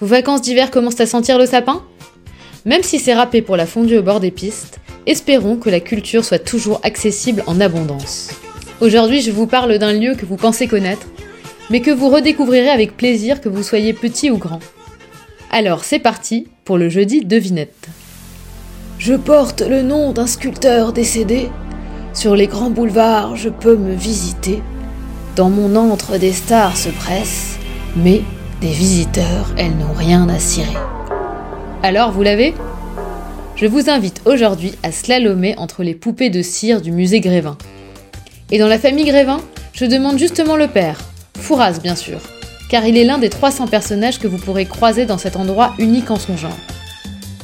Vos vacances d'hiver commencent à sentir le sapin Même si c'est râpé pour la fondue au bord des pistes, espérons que la culture soit toujours accessible en abondance. Aujourd'hui, je vous parle d'un lieu que vous pensez connaître, mais que vous redécouvrirez avec plaisir que vous soyez petit ou grand. Alors, c'est parti pour le jeudi devinette. Je porte le nom d'un sculpteur décédé. Sur les grands boulevards, je peux me visiter. Dans mon antre, des stars se pressent, mais des visiteurs, elles n'ont rien à cirer. Alors, vous l'avez? Je vous invite aujourd'hui à slalomer entre les poupées de cire du musée Grévin. Et dans la famille Grévin, je demande justement le père, Fouras bien sûr, car il est l'un des 300 personnages que vous pourrez croiser dans cet endroit unique en son genre.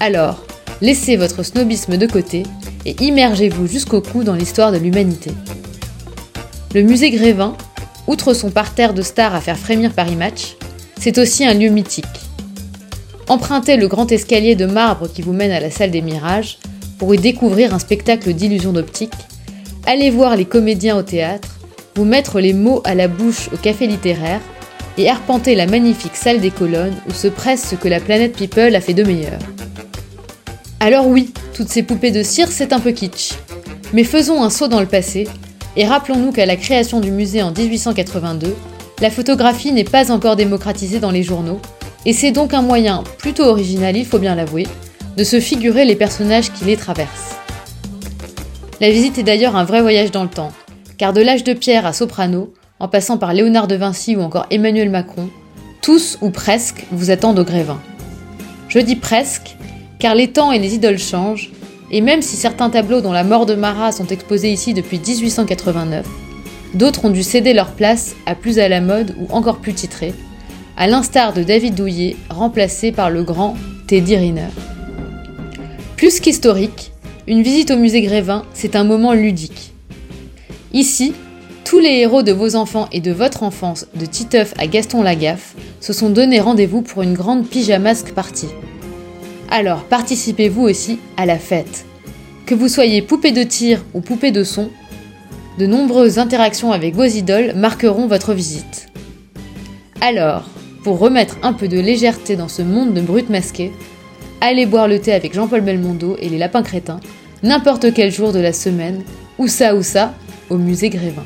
Alors, laissez votre snobisme de côté et immergez-vous jusqu'au cou dans l'histoire de l'humanité. Le musée Grévin, outre son parterre de stars à faire frémir Paris Match, c'est aussi un lieu mythique. Empruntez le grand escalier de marbre qui vous mène à la salle des mirages pour y découvrir un spectacle d'illusion d'optique. Allez voir les comédiens au théâtre, vous mettre les mots à la bouche au café littéraire et arpenter la magnifique salle des colonnes où se presse ce que la planète People a fait de meilleur. Alors oui, toutes ces poupées de cire, c'est un peu kitsch. Mais faisons un saut dans le passé et rappelons-nous qu'à la création du musée en 1882, la photographie n'est pas encore démocratisée dans les journaux, et c'est donc un moyen plutôt original, il faut bien l'avouer, de se figurer les personnages qui les traversent. La visite est d'ailleurs un vrai voyage dans le temps, car de l'âge de pierre à Soprano, en passant par Léonard de Vinci ou encore Emmanuel Macron, tous ou presque vous attendent au Grévin. Je dis presque, car les temps et les idoles changent, et même si certains tableaux dont la mort de Marat sont exposés ici depuis 1889, D'autres ont dû céder leur place à plus à la mode ou encore plus titrés, à l'instar de David Douillet, remplacé par le grand Teddy Riner. Plus qu'historique, une visite au musée Grévin, c'est un moment ludique. Ici, tous les héros de vos enfants et de votre enfance, de Titeuf à Gaston Lagaffe, se sont donné rendez-vous pour une grande pyjamasque partie. Alors participez-vous aussi à la fête. Que vous soyez poupée de tir ou poupée de son, de nombreuses interactions avec vos idoles marqueront votre visite. Alors, pour remettre un peu de légèreté dans ce monde de brutes masquées, allez boire le thé avec Jean-Paul Belmondo et les lapins crétins, n'importe quel jour de la semaine, ou ça ou ça, au musée Grévin.